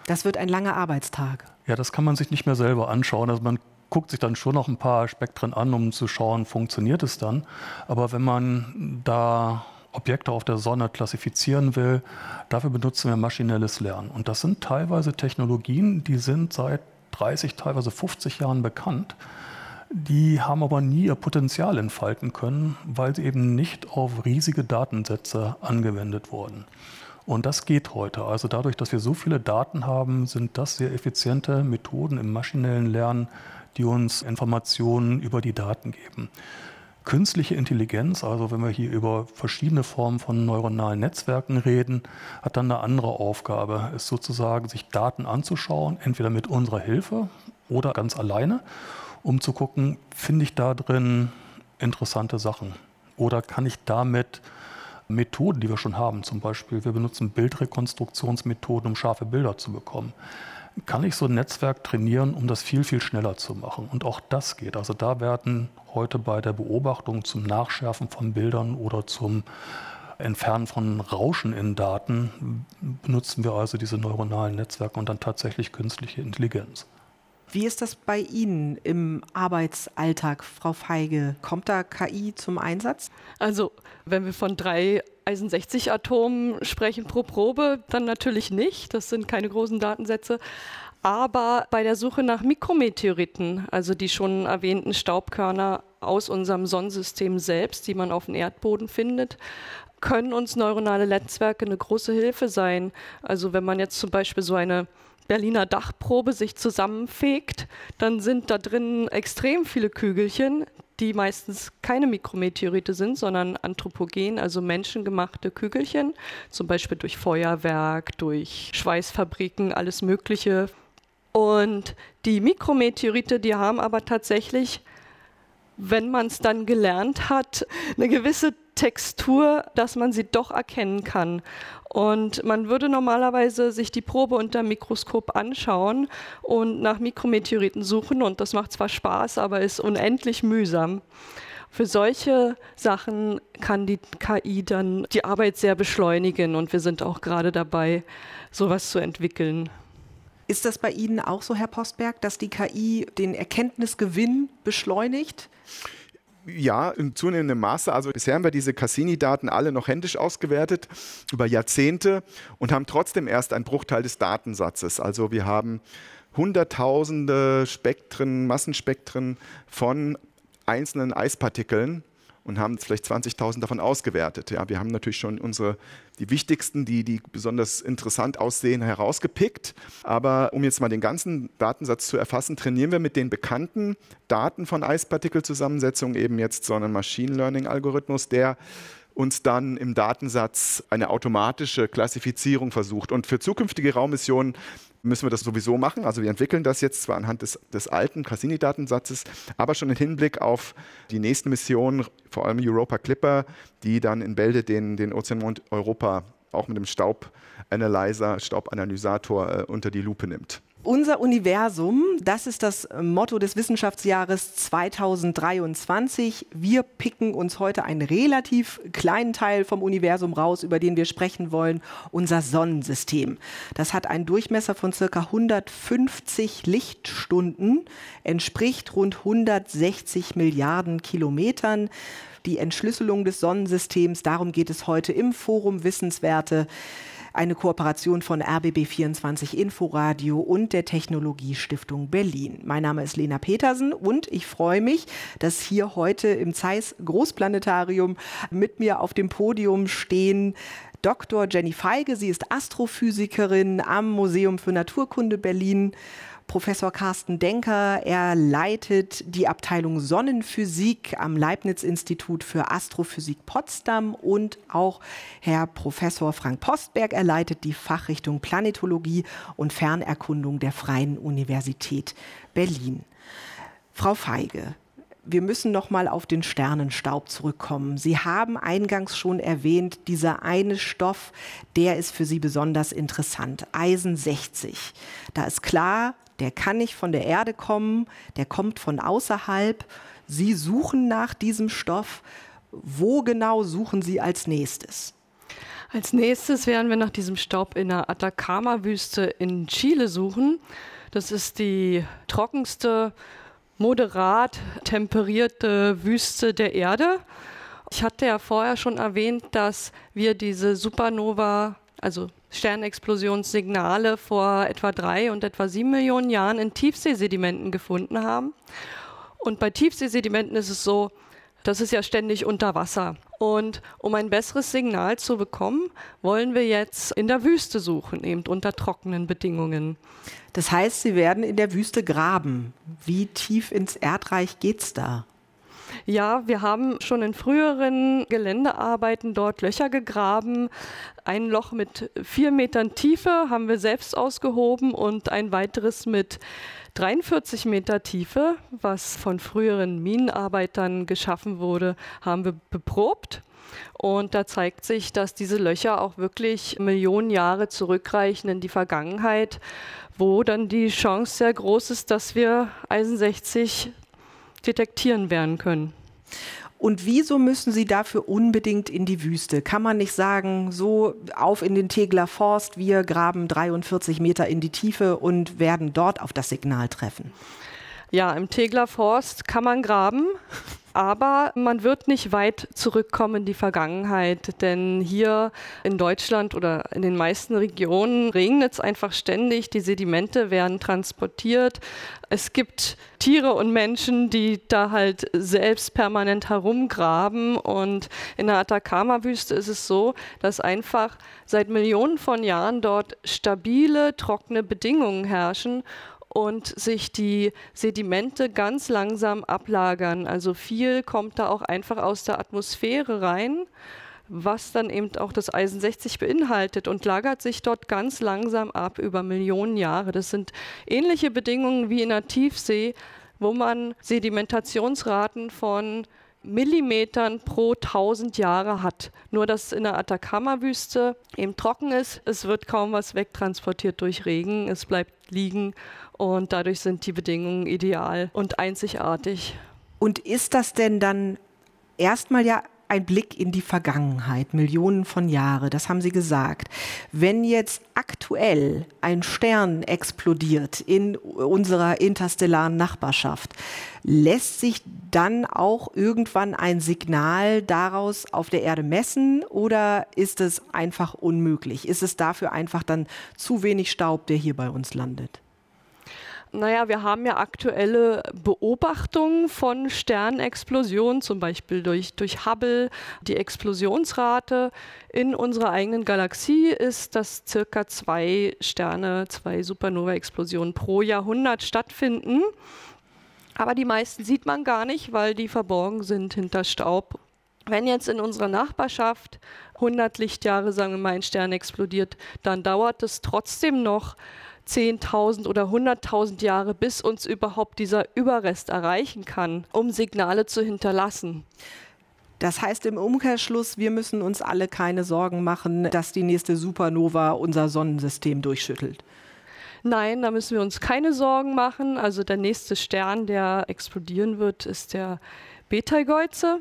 Das wird ein langer Arbeitstag. Ja, das kann man sich nicht mehr selber anschauen. Also man guckt sich dann schon noch ein paar Spektren an, um zu schauen, funktioniert es dann. Aber wenn man da Objekte auf der Sonne klassifizieren will, dafür benutzen wir maschinelles Lernen. Und das sind teilweise Technologien, die sind seit 30, teilweise 50 Jahren bekannt. Die haben aber nie ihr Potenzial entfalten können, weil sie eben nicht auf riesige Datensätze angewendet wurden. Und das geht heute. Also dadurch, dass wir so viele Daten haben, sind das sehr effiziente Methoden im maschinellen Lernen, die uns Informationen über die Daten geben. Künstliche Intelligenz, also wenn wir hier über verschiedene Formen von neuronalen Netzwerken reden, hat dann eine andere Aufgabe, ist sozusagen sich Daten anzuschauen, entweder mit unserer Hilfe oder ganz alleine, um zu gucken, finde ich da drin interessante Sachen? Oder kann ich damit Methoden, die wir schon haben, zum Beispiel wir benutzen Bildrekonstruktionsmethoden, um scharfe Bilder zu bekommen, kann ich so ein Netzwerk trainieren, um das viel, viel schneller zu machen. Und auch das geht. Also da werden heute bei der Beobachtung zum Nachschärfen von Bildern oder zum Entfernen von Rauschen in Daten benutzen wir also diese neuronalen Netzwerke und dann tatsächlich künstliche Intelligenz. Wie ist das bei Ihnen im Arbeitsalltag, Frau Feige? Kommt da KI zum Einsatz? Also, wenn wir von drei Eisen 60 Atomen sprechen pro Probe, dann natürlich nicht. Das sind keine großen Datensätze. Aber bei der Suche nach Mikrometeoriten, also die schon erwähnten Staubkörner aus unserem Sonnensystem selbst, die man auf dem Erdboden findet, können uns neuronale Netzwerke eine große Hilfe sein. Also wenn man jetzt zum Beispiel so eine Berliner Dachprobe sich zusammenfegt, dann sind da drin extrem viele Kügelchen, die meistens keine Mikrometeorite sind, sondern anthropogen, also menschengemachte Kügelchen, zum Beispiel durch Feuerwerk, durch Schweißfabriken, alles Mögliche. Und die Mikrometeorite, die haben aber tatsächlich, wenn man es dann gelernt hat, eine gewisse Textur, dass man sie doch erkennen kann. Und man würde normalerweise sich die Probe unter Mikroskop anschauen und nach Mikrometeoriten suchen. Und das macht zwar Spaß, aber ist unendlich mühsam. Für solche Sachen kann die KI dann die Arbeit sehr beschleunigen. Und wir sind auch gerade dabei, sowas zu entwickeln. Ist das bei Ihnen auch so, Herr Postberg, dass die KI den Erkenntnisgewinn beschleunigt? Ja, in zunehmendem Maße. Also bisher haben wir diese Cassini-Daten alle noch händisch ausgewertet über Jahrzehnte und haben trotzdem erst einen Bruchteil des Datensatzes. Also wir haben Hunderttausende Spektren, Massenspektren von einzelnen Eispartikeln und haben vielleicht 20.000 davon ausgewertet. Ja, wir haben natürlich schon unsere, die wichtigsten, die, die besonders interessant aussehen, herausgepickt. Aber um jetzt mal den ganzen Datensatz zu erfassen, trainieren wir mit den bekannten Daten von Eispartikelzusammensetzungen eben jetzt so einen Machine Learning-Algorithmus, der uns dann im Datensatz eine automatische Klassifizierung versucht. Und für zukünftige Raummissionen müssen wir das sowieso machen. Also wir entwickeln das jetzt zwar anhand des, des alten Cassini-Datensatzes, aber schon im Hinblick auf die nächsten Missionen, vor allem Europa Clipper, die dann in Bälde den, den Ozeanmond Europa auch mit dem Staubanalyzer, Staubanalysator äh, unter die Lupe nimmt. Unser Universum, das ist das Motto des Wissenschaftsjahres 2023. Wir picken uns heute einen relativ kleinen Teil vom Universum raus, über den wir sprechen wollen, unser Sonnensystem. Das hat einen Durchmesser von circa 150 Lichtstunden, entspricht rund 160 Milliarden Kilometern die Entschlüsselung des Sonnensystems. Darum geht es heute im Forum Wissenswerte eine Kooperation von RBB24 Inforadio und der Technologiestiftung Berlin. Mein Name ist Lena Petersen und ich freue mich, dass hier heute im Zeiss Großplanetarium mit mir auf dem Podium stehen Dr. Jenny Feige. Sie ist Astrophysikerin am Museum für Naturkunde Berlin Professor Carsten Denker. Er leitet die Abteilung Sonnenphysik am Leibniz-Institut für Astrophysik Potsdam und auch Herr Professor Frank Postberg. Er leitet die Fachrichtung Planetologie und Fernerkundung der Freien Universität Berlin. Frau Feige, wir müssen noch mal auf den Sternenstaub zurückkommen. Sie haben eingangs schon erwähnt, dieser eine Stoff, der ist für Sie besonders interessant, Eisen 60. Da ist klar, der kann nicht von der Erde kommen, der kommt von außerhalb. Sie suchen nach diesem Stoff. Wo genau suchen Sie als nächstes? Als nächstes werden wir nach diesem Staub in der Atacama-Wüste in Chile suchen. Das ist die trockenste, moderat temperierte Wüste der Erde. Ich hatte ja vorher schon erwähnt, dass wir diese Supernova, also Sternexplosionssignale vor etwa drei und etwa sieben Millionen Jahren in Tiefseesedimenten gefunden haben. Und bei Tiefseesedimenten ist es so, das ist ja ständig unter Wasser. Und um ein besseres Signal zu bekommen, wollen wir jetzt in der Wüste suchen, eben unter trockenen Bedingungen. Das heißt, Sie werden in der Wüste graben. Wie tief ins Erdreich geht's da? Ja, wir haben schon in früheren Geländearbeiten dort Löcher gegraben. Ein Loch mit vier Metern Tiefe haben wir selbst ausgehoben und ein weiteres mit 43 Meter Tiefe, was von früheren Minenarbeitern geschaffen wurde, haben wir beprobt. Und da zeigt sich, dass diese Löcher auch wirklich Millionen Jahre zurückreichen in die Vergangenheit, wo dann die Chance sehr groß ist, dass wir Eisen 60 detektieren werden können. Und wieso müssen Sie dafür unbedingt in die Wüste? Kann man nicht sagen, so auf in den Tegler Forst, wir graben 43 Meter in die Tiefe und werden dort auf das Signal treffen? Ja, im Tegler Forst kann man graben. Aber man wird nicht weit zurückkommen in die Vergangenheit, denn hier in Deutschland oder in den meisten Regionen regnet es einfach ständig, die Sedimente werden transportiert. Es gibt Tiere und Menschen, die da halt selbst permanent herumgraben. Und in der Atacama-Wüste ist es so, dass einfach seit Millionen von Jahren dort stabile, trockene Bedingungen herrschen und sich die Sedimente ganz langsam ablagern. Also viel kommt da auch einfach aus der Atmosphäre rein, was dann eben auch das Eisen 60 beinhaltet und lagert sich dort ganz langsam ab über Millionen Jahre. Das sind ähnliche Bedingungen wie in der Tiefsee, wo man Sedimentationsraten von Millimetern pro 1000 Jahre hat. Nur dass in der Atacama-Wüste eben trocken ist, es wird kaum was wegtransportiert durch Regen, es bleibt liegen und dadurch sind die Bedingungen ideal und einzigartig. Und ist das denn dann erstmal ja ein Blick in die Vergangenheit, Millionen von Jahren, das haben Sie gesagt. Wenn jetzt aktuell ein Stern explodiert in unserer interstellaren Nachbarschaft, lässt sich dann auch irgendwann ein Signal daraus auf der Erde messen oder ist es einfach unmöglich? Ist es dafür einfach dann zu wenig Staub, der hier bei uns landet? Naja, wir haben ja aktuelle Beobachtungen von Sternexplosionen, zum Beispiel durch, durch Hubble. Die Explosionsrate in unserer eigenen Galaxie ist, dass circa zwei Sterne, zwei Supernova-Explosionen pro Jahrhundert stattfinden. Aber die meisten sieht man gar nicht, weil die verborgen sind hinter Staub. Wenn jetzt in unserer Nachbarschaft 100 Lichtjahre, sagen wir mal, ein Stern explodiert, dann dauert es trotzdem noch 10.000 oder 100.000 Jahre, bis uns überhaupt dieser Überrest erreichen kann, um Signale zu hinterlassen. Das heißt im Umkehrschluss, wir müssen uns alle keine Sorgen machen, dass die nächste Supernova unser Sonnensystem durchschüttelt. Nein, da müssen wir uns keine Sorgen machen. Also der nächste Stern, der explodieren wird, ist der Betelgeuse.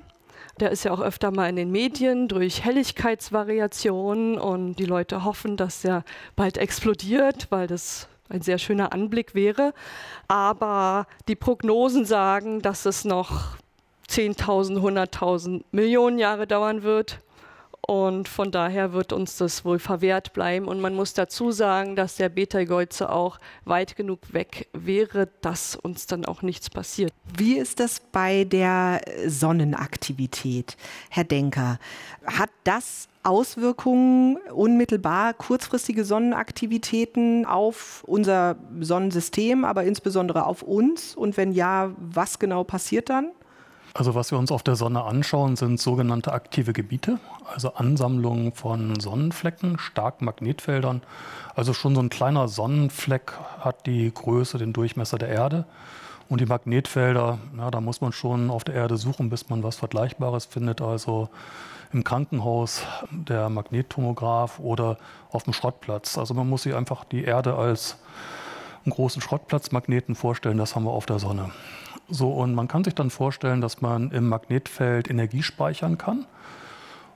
Der ist ja auch öfter mal in den Medien durch Helligkeitsvariationen und die Leute hoffen, dass der bald explodiert, weil das ein sehr schöner Anblick wäre. Aber die Prognosen sagen, dass es noch 10.000, 100.000 Millionen Jahre dauern wird. Und von daher wird uns das wohl verwehrt bleiben. Und man muss dazu sagen, dass der Betelgeuse auch weit genug weg wäre, dass uns dann auch nichts passiert. Wie ist das bei der Sonnenaktivität, Herr Denker? Hat das Auswirkungen, unmittelbar kurzfristige Sonnenaktivitäten auf unser Sonnensystem, aber insbesondere auf uns? Und wenn ja, was genau passiert dann? Also was wir uns auf der Sonne anschauen, sind sogenannte aktive Gebiete, also Ansammlungen von Sonnenflecken, starken Magnetfeldern. Also schon so ein kleiner Sonnenfleck hat die Größe, den Durchmesser der Erde. Und die Magnetfelder, ja, da muss man schon auf der Erde suchen, bis man was Vergleichbares findet. Also im Krankenhaus der Magnettomograph oder auf dem Schrottplatz. Also man muss sich einfach die Erde als einen großen Schrottplatzmagneten vorstellen. Das haben wir auf der Sonne. So, und man kann sich dann vorstellen, dass man im Magnetfeld Energie speichern kann.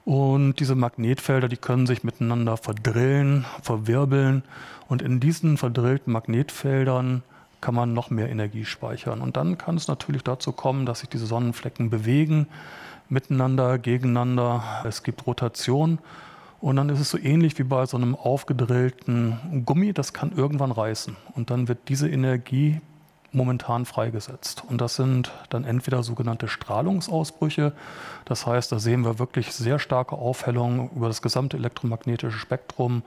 Und diese Magnetfelder, die können sich miteinander verdrillen, verwirbeln. Und in diesen verdrillten Magnetfeldern kann man noch mehr Energie speichern. Und dann kann es natürlich dazu kommen, dass sich diese Sonnenflecken bewegen, miteinander, gegeneinander. Es gibt Rotation. Und dann ist es so ähnlich wie bei so einem aufgedrillten Gummi, das kann irgendwann reißen. Und dann wird diese Energie momentan freigesetzt. Und das sind dann entweder sogenannte Strahlungsausbrüche, das heißt, da sehen wir wirklich sehr starke Aufhellungen über das gesamte elektromagnetische Spektrum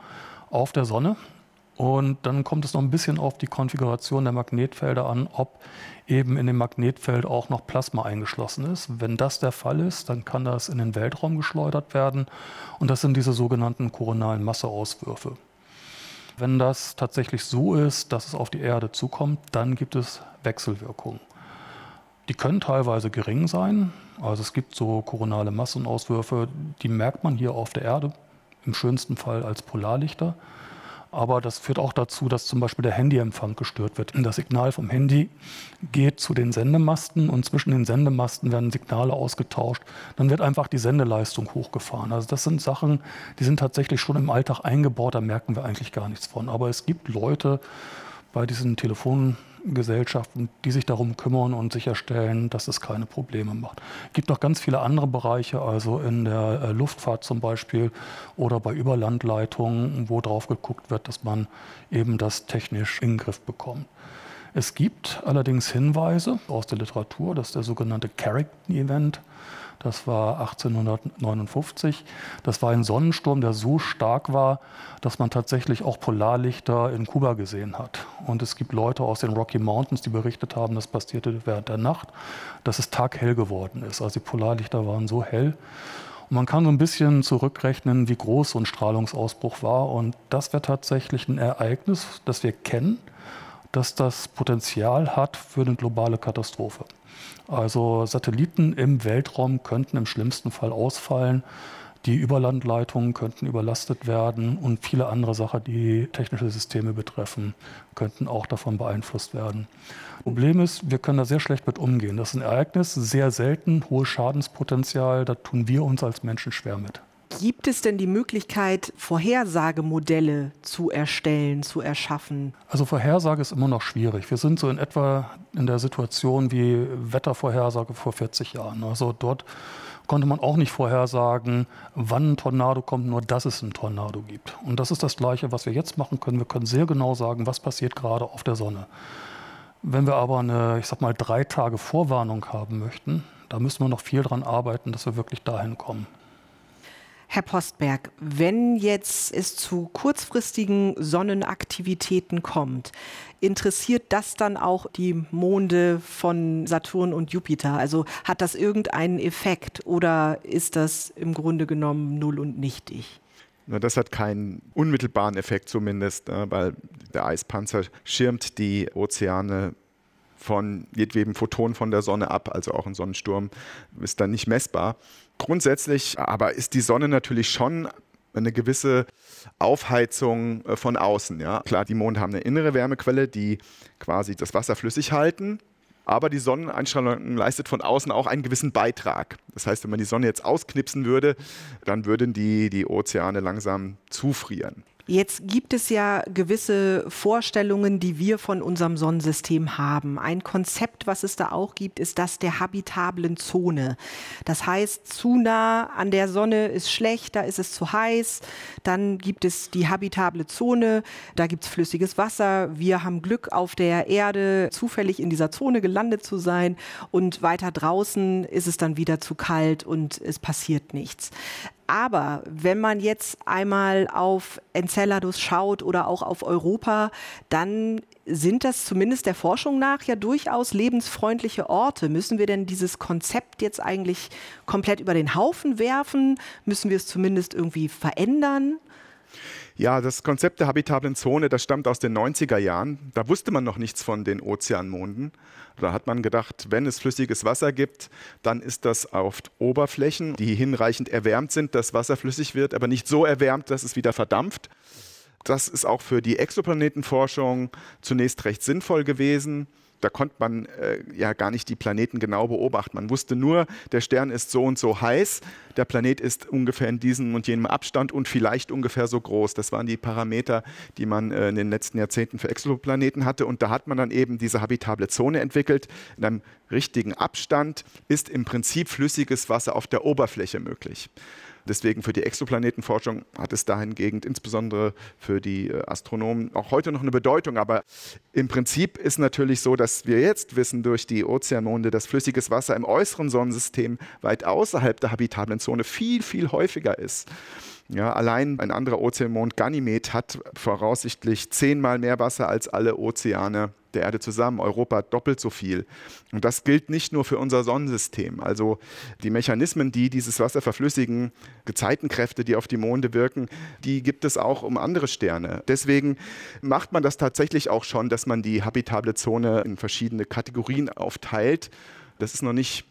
auf der Sonne. Und dann kommt es noch ein bisschen auf die Konfiguration der Magnetfelder an, ob eben in dem Magnetfeld auch noch Plasma eingeschlossen ist. Wenn das der Fall ist, dann kann das in den Weltraum geschleudert werden. Und das sind diese sogenannten koronalen Masseauswürfe. Wenn das tatsächlich so ist, dass es auf die Erde zukommt, dann gibt es Wechselwirkungen. Die können teilweise gering sein. Also es gibt so koronale Massenauswürfe, die merkt man hier auf der Erde, im schönsten Fall als Polarlichter. Aber das führt auch dazu, dass zum Beispiel der Handyempfang gestört wird. Das Signal vom Handy geht zu den Sendemasten und zwischen den Sendemasten werden Signale ausgetauscht. Dann wird einfach die Sendeleistung hochgefahren. Also das sind Sachen, die sind tatsächlich schon im Alltag eingebaut, da merken wir eigentlich gar nichts von. Aber es gibt Leute bei diesen Telefonen, Gesellschaften, die sich darum kümmern und sicherstellen, dass es keine Probleme macht. Es gibt noch ganz viele andere Bereiche, also in der äh, Luftfahrt zum Beispiel oder bei Überlandleitungen, wo drauf geguckt wird, dass man eben das technisch in den Griff bekommt. Es gibt allerdings Hinweise aus der Literatur, dass der sogenannte Carrington-Event das war 1859. Das war ein Sonnensturm, der so stark war, dass man tatsächlich auch Polarlichter in Kuba gesehen hat. Und es gibt Leute aus den Rocky Mountains, die berichtet haben, das passierte während der Nacht, dass es taghell geworden ist. Also die Polarlichter waren so hell. Und man kann so ein bisschen zurückrechnen, wie groß so ein Strahlungsausbruch war. Und das wäre tatsächlich ein Ereignis, das wir kennen, dass das Potenzial hat für eine globale Katastrophe. Also Satelliten im Weltraum könnten im schlimmsten Fall ausfallen. Die Überlandleitungen könnten überlastet werden und viele andere Sachen, die technische Systeme betreffen, könnten auch davon beeinflusst werden. Problem ist, wir können da sehr schlecht mit umgehen. Das ist ein Ereignis, sehr selten, hohes Schadenspotenzial, da tun wir uns als Menschen schwer mit. Gibt es denn die Möglichkeit, Vorhersagemodelle zu erstellen, zu erschaffen? Also Vorhersage ist immer noch schwierig. Wir sind so in etwa in der Situation wie Wettervorhersage vor 40 Jahren. Also dort konnte man auch nicht vorhersagen, wann ein Tornado kommt, nur dass es ein Tornado gibt. Und das ist das Gleiche, was wir jetzt machen können. Wir können sehr genau sagen, was passiert gerade auf der Sonne. Wenn wir aber eine, ich sag mal, drei Tage Vorwarnung haben möchten, da müssen wir noch viel dran arbeiten, dass wir wirklich dahin kommen. Herr Postberg, wenn jetzt es zu kurzfristigen Sonnenaktivitäten kommt, interessiert das dann auch die Monde von Saturn und Jupiter? Also hat das irgendeinen Effekt oder ist das im Grunde genommen null und nichtig? Das hat keinen unmittelbaren Effekt zumindest, ne, weil der Eispanzer schirmt die Ozeane von jedwedem Photon von der Sonne ab, also auch ein Sonnensturm ist dann nicht messbar. Grundsätzlich aber ist die Sonne natürlich schon eine gewisse Aufheizung äh, von außen. Ja. Klar, die Monde haben eine innere Wärmequelle, die quasi das Wasser flüssig halten. Aber die Sonneneinstrahlung leistet von außen auch einen gewissen Beitrag. Das heißt, wenn man die Sonne jetzt ausknipsen würde, dann würden die, die Ozeane langsam zufrieren. Jetzt gibt es ja gewisse Vorstellungen, die wir von unserem Sonnensystem haben. Ein Konzept, was es da auch gibt, ist das der habitablen Zone. Das heißt, zu nah an der Sonne ist schlecht, da ist es zu heiß. Dann gibt es die habitable Zone, da gibt es flüssiges Wasser. Wir haben Glück, auf der Erde zufällig in dieser Zone gelandet zu sein. Und weiter draußen ist es dann wieder zu kalt und es passiert nichts. Aber wenn man jetzt einmal auf Enceladus schaut oder auch auf Europa, dann sind das zumindest der Forschung nach ja durchaus lebensfreundliche Orte. Müssen wir denn dieses Konzept jetzt eigentlich komplett über den Haufen werfen? Müssen wir es zumindest irgendwie verändern? Ja, das Konzept der habitablen Zone, das stammt aus den 90er Jahren. Da wusste man noch nichts von den Ozeanmonden. Da hat man gedacht, wenn es flüssiges Wasser gibt, dann ist das auf Oberflächen, die hinreichend erwärmt sind, dass Wasser flüssig wird, aber nicht so erwärmt, dass es wieder verdampft. Das ist auch für die Exoplanetenforschung zunächst recht sinnvoll gewesen da konnte man äh, ja gar nicht die Planeten genau beobachten. Man wusste nur, der Stern ist so und so heiß, der Planet ist ungefähr in diesem und jenem Abstand und vielleicht ungefähr so groß. Das waren die Parameter, die man äh, in den letzten Jahrzehnten für Exoplaneten hatte. Und da hat man dann eben diese habitable Zone entwickelt. In einem richtigen Abstand ist im Prinzip flüssiges Wasser auf der Oberfläche möglich. Deswegen für die Exoplanetenforschung hat es dahingehend insbesondere für die äh, Astronomen auch heute noch eine Bedeutung. Aber im Prinzip ist natürlich so, dass wir jetzt wissen durch die Ozeanmonde, dass flüssiges Wasser im äußeren Sonnensystem weit außerhalb der habitablen Zone viel, viel häufiger ist. Ja, allein ein anderer Ozeanmond, Ganymed, hat voraussichtlich zehnmal mehr Wasser als alle Ozeane der Erde zusammen. Europa doppelt so viel. Und das gilt nicht nur für unser Sonnensystem. Also die Mechanismen, die dieses Wasser verflüssigen, Gezeitenkräfte, die auf die Monde wirken, die gibt es auch um andere Sterne. Deswegen macht man das tatsächlich auch schon, dass man die habitable Zone in verschiedene Kategorien aufteilt. Das ist noch nicht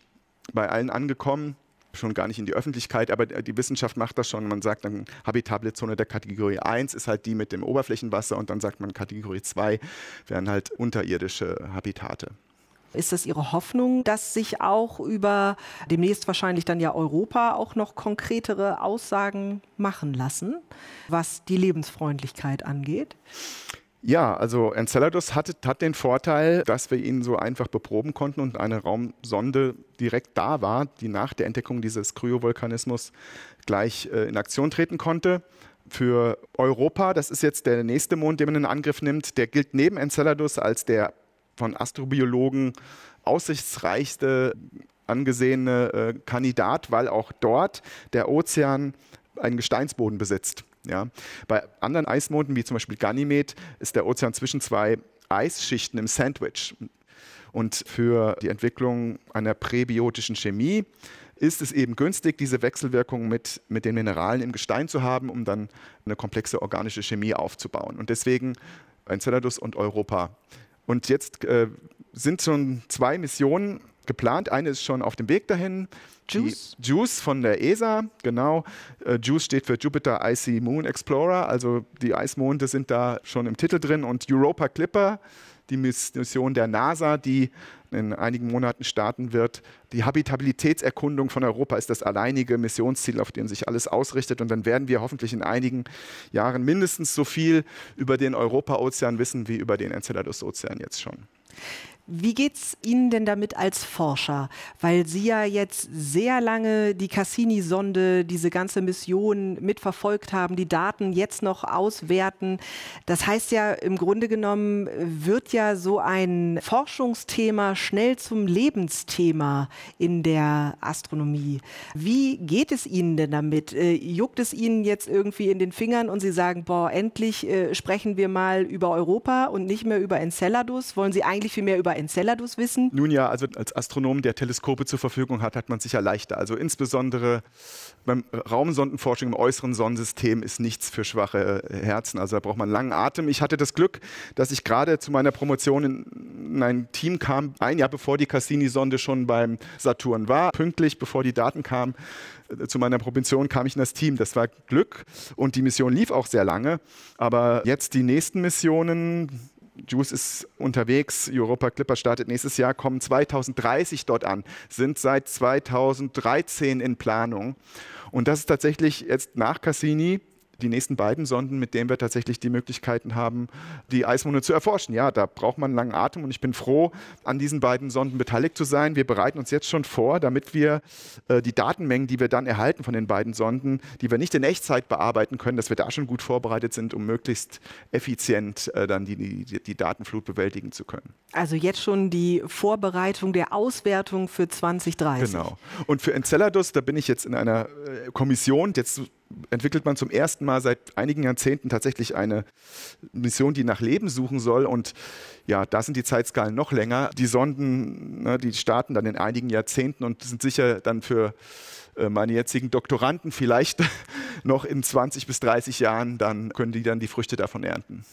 bei allen angekommen schon gar nicht in die Öffentlichkeit, aber die Wissenschaft macht das schon. Man sagt dann, habitable Zone der Kategorie 1 ist halt die mit dem Oberflächenwasser und dann sagt man, Kategorie 2 wären halt unterirdische Habitate. Ist das Ihre Hoffnung, dass sich auch über demnächst wahrscheinlich dann ja Europa auch noch konkretere Aussagen machen lassen, was die Lebensfreundlichkeit angeht? Ja, also Enceladus hat, hat den Vorteil, dass wir ihn so einfach beproben konnten und eine Raumsonde direkt da war, die nach der Entdeckung dieses Kryovolkanismus gleich äh, in Aktion treten konnte. Für Europa, das ist jetzt der nächste Mond, den man in Angriff nimmt, der gilt neben Enceladus als der von Astrobiologen aussichtsreichste angesehene äh, Kandidat, weil auch dort der Ozean einen Gesteinsboden besitzt. Ja. Bei anderen Eismonden, wie zum Beispiel Ganymed, ist der Ozean zwischen zwei Eisschichten im Sandwich. Und für die Entwicklung einer präbiotischen Chemie ist es eben günstig, diese Wechselwirkung mit, mit den Mineralen im Gestein zu haben, um dann eine komplexe organische Chemie aufzubauen. Und deswegen Enceladus und Europa. Und jetzt äh, sind schon zwei Missionen geplant. Eine ist schon auf dem Weg dahin. JUICE? Die JUICE von der ESA, genau. Äh, JUICE steht für Jupiter Icy Moon Explorer, also die Eismonde sind da schon im Titel drin. Und Europa Clipper, die Mission der NASA, die in einigen Monaten starten wird. Die Habitabilitätserkundung von Europa ist das alleinige Missionsziel, auf dem sich alles ausrichtet. Und dann werden wir hoffentlich in einigen Jahren mindestens so viel über den Europa-Ozean wissen wie über den Enceladus-Ozean jetzt schon. Wie geht es Ihnen denn damit als Forscher? Weil Sie ja jetzt sehr lange die Cassini-Sonde, diese ganze Mission mitverfolgt haben, die Daten jetzt noch auswerten. Das heißt ja, im Grunde genommen wird ja so ein Forschungsthema schnell zum Lebensthema in der Astronomie. Wie geht es Ihnen denn damit? Äh, juckt es Ihnen jetzt irgendwie in den Fingern und Sie sagen, boah, endlich äh, sprechen wir mal über Europa und nicht mehr über Enceladus? Wollen Sie eigentlich viel mehr über Enceladus wissen? Nun ja, also als Astronom, der Teleskope zur Verfügung hat, hat man sicher leichter. Also insbesondere beim Raumsondenforschung im äußeren Sonnensystem ist nichts für schwache Herzen. Also da braucht man langen Atem. Ich hatte das Glück, dass ich gerade zu meiner Promotion in ein Team kam, ein Jahr bevor die Cassini-Sonde schon beim Saturn war, pünktlich bevor die Daten kamen. Äh, zu meiner Promotion kam ich in das Team. Das war Glück und die Mission lief auch sehr lange. Aber jetzt die nächsten Missionen, Juice ist unterwegs, Europa Clipper startet nächstes Jahr, kommen 2030 dort an, sind seit 2013 in Planung. Und das ist tatsächlich jetzt nach Cassini die nächsten beiden Sonden, mit denen wir tatsächlich die Möglichkeiten haben, die Eismonde zu erforschen. Ja, da braucht man einen langen Atem und ich bin froh, an diesen beiden Sonden beteiligt zu sein. Wir bereiten uns jetzt schon vor, damit wir äh, die Datenmengen, die wir dann erhalten von den beiden Sonden, die wir nicht in Echtzeit bearbeiten können, dass wir da schon gut vorbereitet sind, um möglichst effizient äh, dann die, die, die Datenflut bewältigen zu können. Also jetzt schon die Vorbereitung der Auswertung für 2030. Genau. Und für Enceladus, da bin ich jetzt in einer äh, Kommission, jetzt entwickelt man zum ersten Mal seit einigen Jahrzehnten tatsächlich eine Mission, die nach Leben suchen soll. Und ja, da sind die Zeitskalen noch länger. Die Sonden, ne, die starten dann in einigen Jahrzehnten und sind sicher dann für äh, meine jetzigen Doktoranden vielleicht (laughs) noch in 20 bis 30 Jahren, dann können die dann die Früchte davon ernten.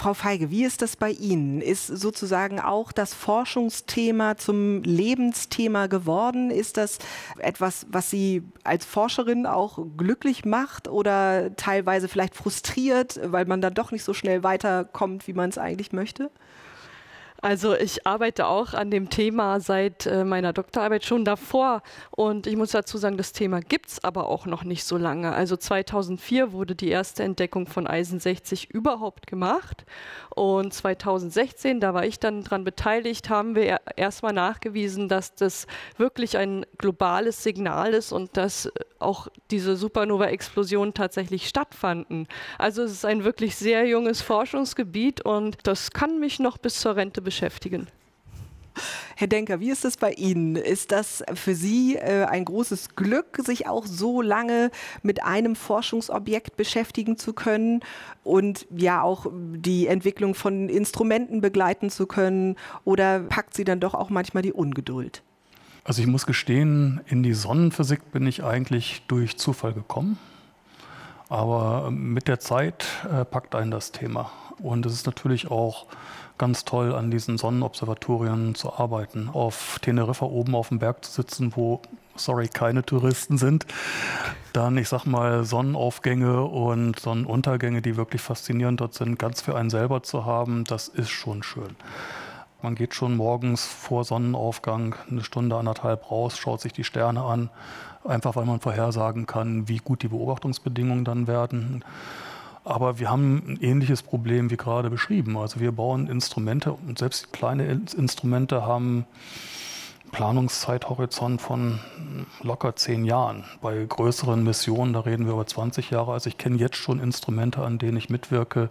Frau Feige, wie ist das bei Ihnen? Ist sozusagen auch das Forschungsthema zum Lebensthema geworden? Ist das etwas, was Sie als Forscherin auch glücklich macht oder teilweise vielleicht frustriert, weil man dann doch nicht so schnell weiterkommt, wie man es eigentlich möchte? Also ich arbeite auch an dem Thema seit äh, meiner Doktorarbeit schon davor und ich muss dazu sagen, das Thema gibt's aber auch noch nicht so lange. Also 2004 wurde die erste Entdeckung von Eisen 60 überhaupt gemacht und 2016, da war ich dann dran beteiligt, haben wir erstmal nachgewiesen, dass das wirklich ein globales Signal ist und dass auch diese Supernova-Explosionen tatsächlich stattfanden. Also es ist ein wirklich sehr junges Forschungsgebiet und das kann mich noch bis zur Rente beschäftigen. Herr Denker, wie ist das bei Ihnen? Ist das für Sie äh, ein großes Glück, sich auch so lange mit einem Forschungsobjekt beschäftigen zu können und ja auch die Entwicklung von Instrumenten begleiten zu können? Oder packt Sie dann doch auch manchmal die Ungeduld? Also ich muss gestehen, in die Sonnenphysik bin ich eigentlich durch Zufall gekommen. Aber mit der Zeit äh, packt einen das Thema. Und es ist natürlich auch ganz toll, an diesen Sonnenobservatorien zu arbeiten. Auf Teneriffa oben auf dem Berg zu sitzen, wo, sorry, keine Touristen sind. Dann, ich sag mal, Sonnenaufgänge und Sonnenuntergänge, die wirklich faszinierend dort sind, ganz für einen selber zu haben, das ist schon schön. Man geht schon morgens vor Sonnenaufgang eine Stunde, anderthalb raus, schaut sich die Sterne an, einfach weil man vorhersagen kann, wie gut die Beobachtungsbedingungen dann werden. Aber wir haben ein ähnliches Problem wie gerade beschrieben. Also wir bauen Instrumente und selbst kleine Instrumente haben Planungszeithorizont von locker zehn Jahren. Bei größeren Missionen, da reden wir über 20 Jahre. Also ich kenne jetzt schon Instrumente, an denen ich mitwirke,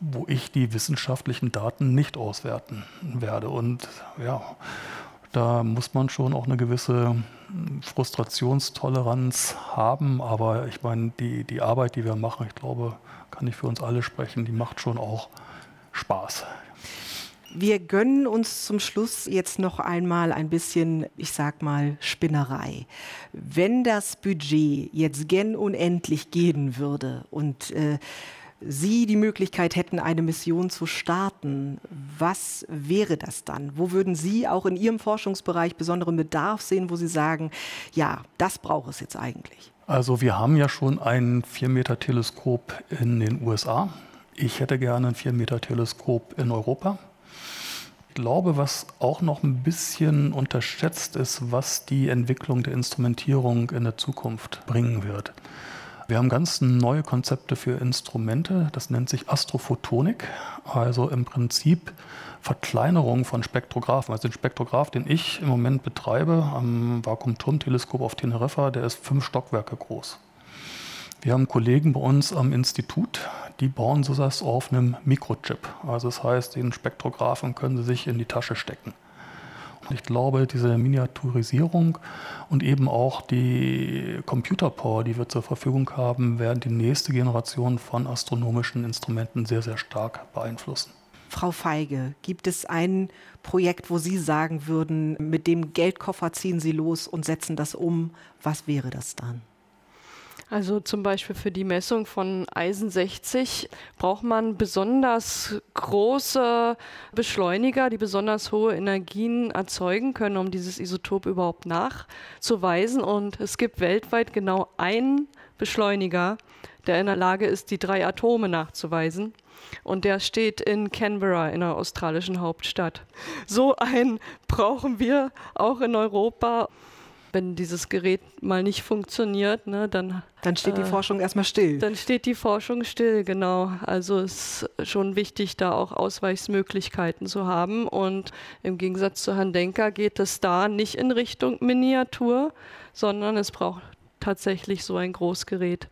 wo ich die wissenschaftlichen Daten nicht auswerten werde. Und ja, da muss man schon auch eine gewisse Frustrationstoleranz haben. Aber ich meine, die, die Arbeit, die wir machen, ich glaube, kann ich für uns alle sprechen, die macht schon auch Spaß. Wir gönnen uns zum Schluss jetzt noch einmal ein bisschen, ich sag mal, Spinnerei. Wenn das Budget jetzt gen unendlich gehen würde und äh, Sie die Möglichkeit hätten, eine Mission zu starten, was wäre das dann? Wo würden Sie auch in Ihrem Forschungsbereich besonderen Bedarf sehen, wo Sie sagen, ja, das braucht es jetzt eigentlich? Also wir haben ja schon ein 4-Meter-Teleskop in den USA. Ich hätte gerne ein 4-Meter-Teleskop in Europa. Ich glaube, was auch noch ein bisschen unterschätzt ist, was die Entwicklung der Instrumentierung in der Zukunft bringen wird. Wir haben ganz neue Konzepte für Instrumente, das nennt sich Astrophotonik, also im Prinzip Verkleinerung von Spektrographen. Also den Spektrograph, den ich im Moment betreibe am Vakuumturmteleskop auf Teneriffa, der ist fünf Stockwerke groß. Wir haben Kollegen bei uns am Institut, die bauen so das auf einem Mikrochip. Also das heißt, den Spektrographen können sie sich in die Tasche stecken. Und ich glaube, diese Miniaturisierung und eben auch die Computerpower, die wir zur Verfügung haben, werden die nächste Generation von astronomischen Instrumenten sehr, sehr stark beeinflussen. Frau Feige, gibt es ein Projekt, wo Sie sagen würden, mit dem Geldkoffer ziehen Sie los und setzen das um? Was wäre das dann? Also zum Beispiel für die Messung von Eisen 60 braucht man besonders große Beschleuniger, die besonders hohe Energien erzeugen können, um dieses Isotop überhaupt nachzuweisen. Und es gibt weltweit genau einen Beschleuniger, der in der Lage ist, die drei Atome nachzuweisen. Und der steht in Canberra, in der australischen Hauptstadt. So einen brauchen wir auch in Europa wenn dieses Gerät mal nicht funktioniert, ne, dann. Dann steht die äh, Forschung erstmal still. Dann steht die Forschung still, genau. Also es ist schon wichtig, da auch Ausweichsmöglichkeiten zu haben. Und im Gegensatz zu Herrn Denker geht es da nicht in Richtung Miniatur, sondern es braucht tatsächlich so ein Großgerät,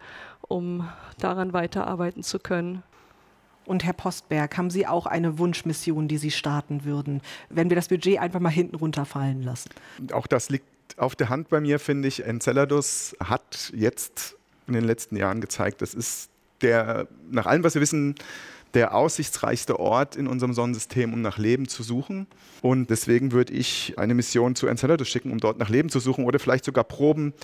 um daran weiterarbeiten zu können. Und Herr Postberg, haben Sie auch eine Wunschmission, die Sie starten würden, wenn wir das Budget einfach mal hinten runterfallen lassen? Auch das liegt auf der Hand bei mir, finde ich. Enceladus hat jetzt in den letzten Jahren gezeigt, das ist der, nach allem, was wir wissen, der aussichtsreichste Ort in unserem Sonnensystem, um nach Leben zu suchen. Und deswegen würde ich eine Mission zu Enceladus schicken, um dort nach Leben zu suchen oder vielleicht sogar Proben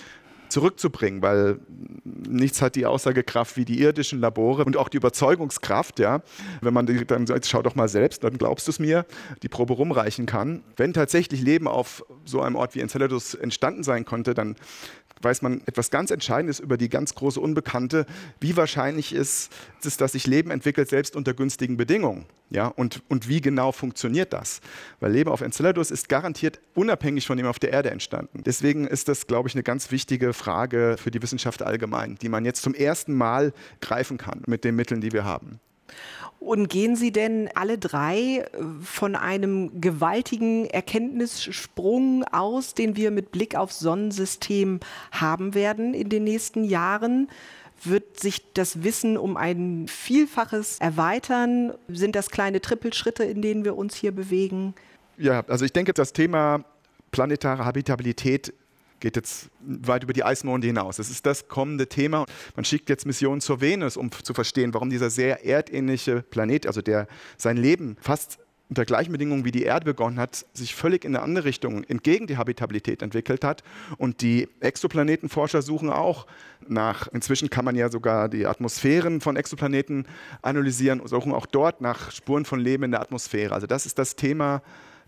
zurückzubringen, weil nichts hat die Aussagekraft wie die irdischen Labore und auch die Überzeugungskraft, ja. Wenn man dann sagt, schau doch mal selbst, dann glaubst du es mir, die Probe rumreichen kann. Wenn tatsächlich Leben auf so einem Ort wie Enceladus entstanden sein konnte, dann weiß man etwas ganz Entscheidendes über die ganz große Unbekannte. Wie wahrscheinlich ist es, dass sich Leben entwickelt, selbst unter günstigen Bedingungen? Ja, und, und wie genau funktioniert das? Weil Leben auf Enceladus ist garantiert unabhängig von dem auf der Erde entstanden. Deswegen ist das, glaube ich, eine ganz wichtige Frage für die Wissenschaft allgemein, die man jetzt zum ersten Mal greifen kann mit den Mitteln, die wir haben. Und gehen Sie denn alle drei äh, von einem gewaltigen Erkenntnissprung aus, den wir mit Blick aufs Sonnensystem haben werden in den nächsten Jahren? Wird sich das Wissen um ein Vielfaches erweitern? Sind das kleine Trippelschritte, in denen wir uns hier bewegen? Ja, also ich denke, das Thema planetare Habitabilität geht jetzt weit über die Eismonde hinaus. Das ist das kommende Thema. Man schickt jetzt Missionen zur Venus, um zu verstehen, warum dieser sehr erdähnliche Planet, also der sein Leben fast unter gleichen Bedingungen wie die Erde begonnen hat, sich völlig in eine andere Richtung entgegen die Habitabilität entwickelt hat. Und die Exoplanetenforscher suchen auch nach, inzwischen kann man ja sogar die Atmosphären von Exoplaneten analysieren, suchen auch dort nach Spuren von Leben in der Atmosphäre. Also das ist das Thema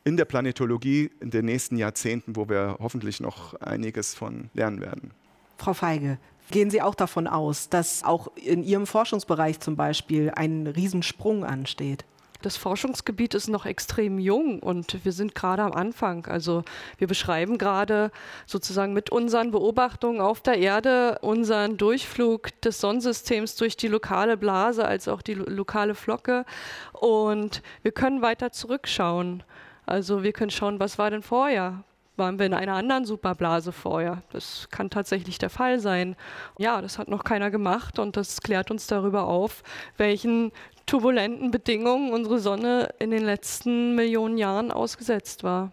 in der Planetologie in den nächsten Jahrzehnten, wo wir hoffentlich noch einiges von lernen werden. Frau Feige, gehen Sie auch davon aus, dass auch in Ihrem Forschungsbereich zum Beispiel ein Riesensprung ansteht? Das Forschungsgebiet ist noch extrem jung und wir sind gerade am Anfang. Also wir beschreiben gerade sozusagen mit unseren Beobachtungen auf der Erde unseren Durchflug des Sonnensystems durch die lokale Blase als auch die lokale Flocke und wir können weiter zurückschauen. Also wir können schauen, was war denn vorher? Waren wir in einer anderen Superblase vorher? Das kann tatsächlich der Fall sein. Ja, das hat noch keiner gemacht und das klärt uns darüber auf, welchen turbulenten Bedingungen unsere Sonne in den letzten Millionen Jahren ausgesetzt war.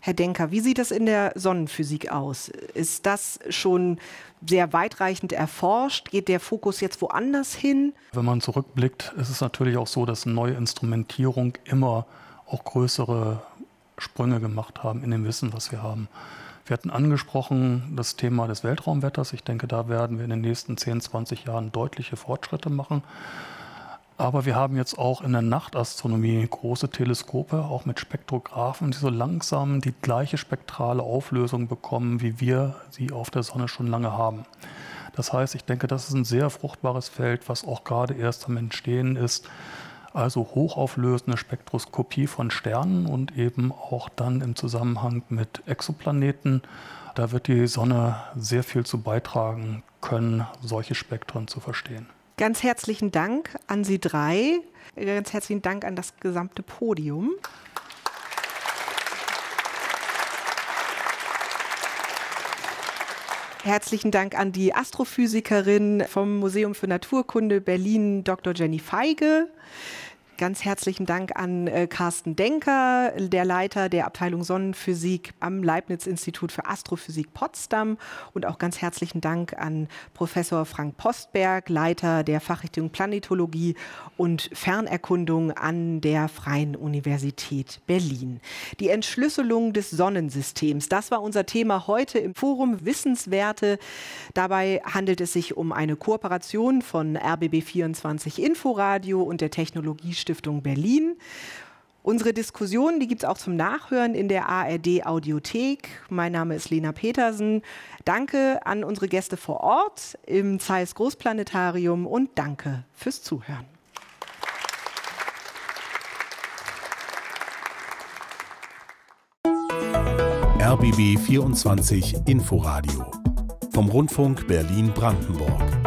Herr Denker, wie sieht das in der Sonnenphysik aus? Ist das schon sehr weitreichend erforscht? Geht der Fokus jetzt woanders hin? Wenn man zurückblickt, ist es natürlich auch so, dass neue Instrumentierung immer auch größere Sprünge gemacht haben in dem Wissen, was wir haben. Wir hatten angesprochen das Thema des Weltraumwetters. Ich denke, da werden wir in den nächsten 10, 20 Jahren deutliche Fortschritte machen. Aber wir haben jetzt auch in der Nachtastronomie große Teleskope, auch mit Spektrographen, die so langsam die gleiche spektrale Auflösung bekommen, wie wir sie auf der Sonne schon lange haben. Das heißt, ich denke, das ist ein sehr fruchtbares Feld, was auch gerade erst am Entstehen ist. Also hochauflösende Spektroskopie von Sternen und eben auch dann im Zusammenhang mit Exoplaneten. Da wird die Sonne sehr viel zu beitragen können, solche Spektren zu verstehen. Ganz herzlichen Dank an Sie drei. Ganz herzlichen Dank an das gesamte Podium. Herzlichen Dank an die Astrophysikerin vom Museum für Naturkunde Berlin, Dr. Jenny Feige. Ganz herzlichen Dank an äh, Carsten Denker, der Leiter der Abteilung Sonnenphysik am Leibniz-Institut für Astrophysik Potsdam. Und auch ganz herzlichen Dank an Professor Frank Postberg, Leiter der Fachrichtung Planetologie und Fernerkundung an der Freien Universität Berlin. Die Entschlüsselung des Sonnensystems, das war unser Thema heute im Forum Wissenswerte. Dabei handelt es sich um eine Kooperation von RBB24 Inforadio und der Technologiestiftung Stiftung Berlin. Unsere Diskussion, die gibt es auch zum Nachhören in der ARD Audiothek. Mein Name ist Lena Petersen. Danke an unsere Gäste vor Ort im Zeiss Großplanetarium und danke fürs Zuhören. RBB 24 Inforadio vom Rundfunk Berlin-Brandenburg.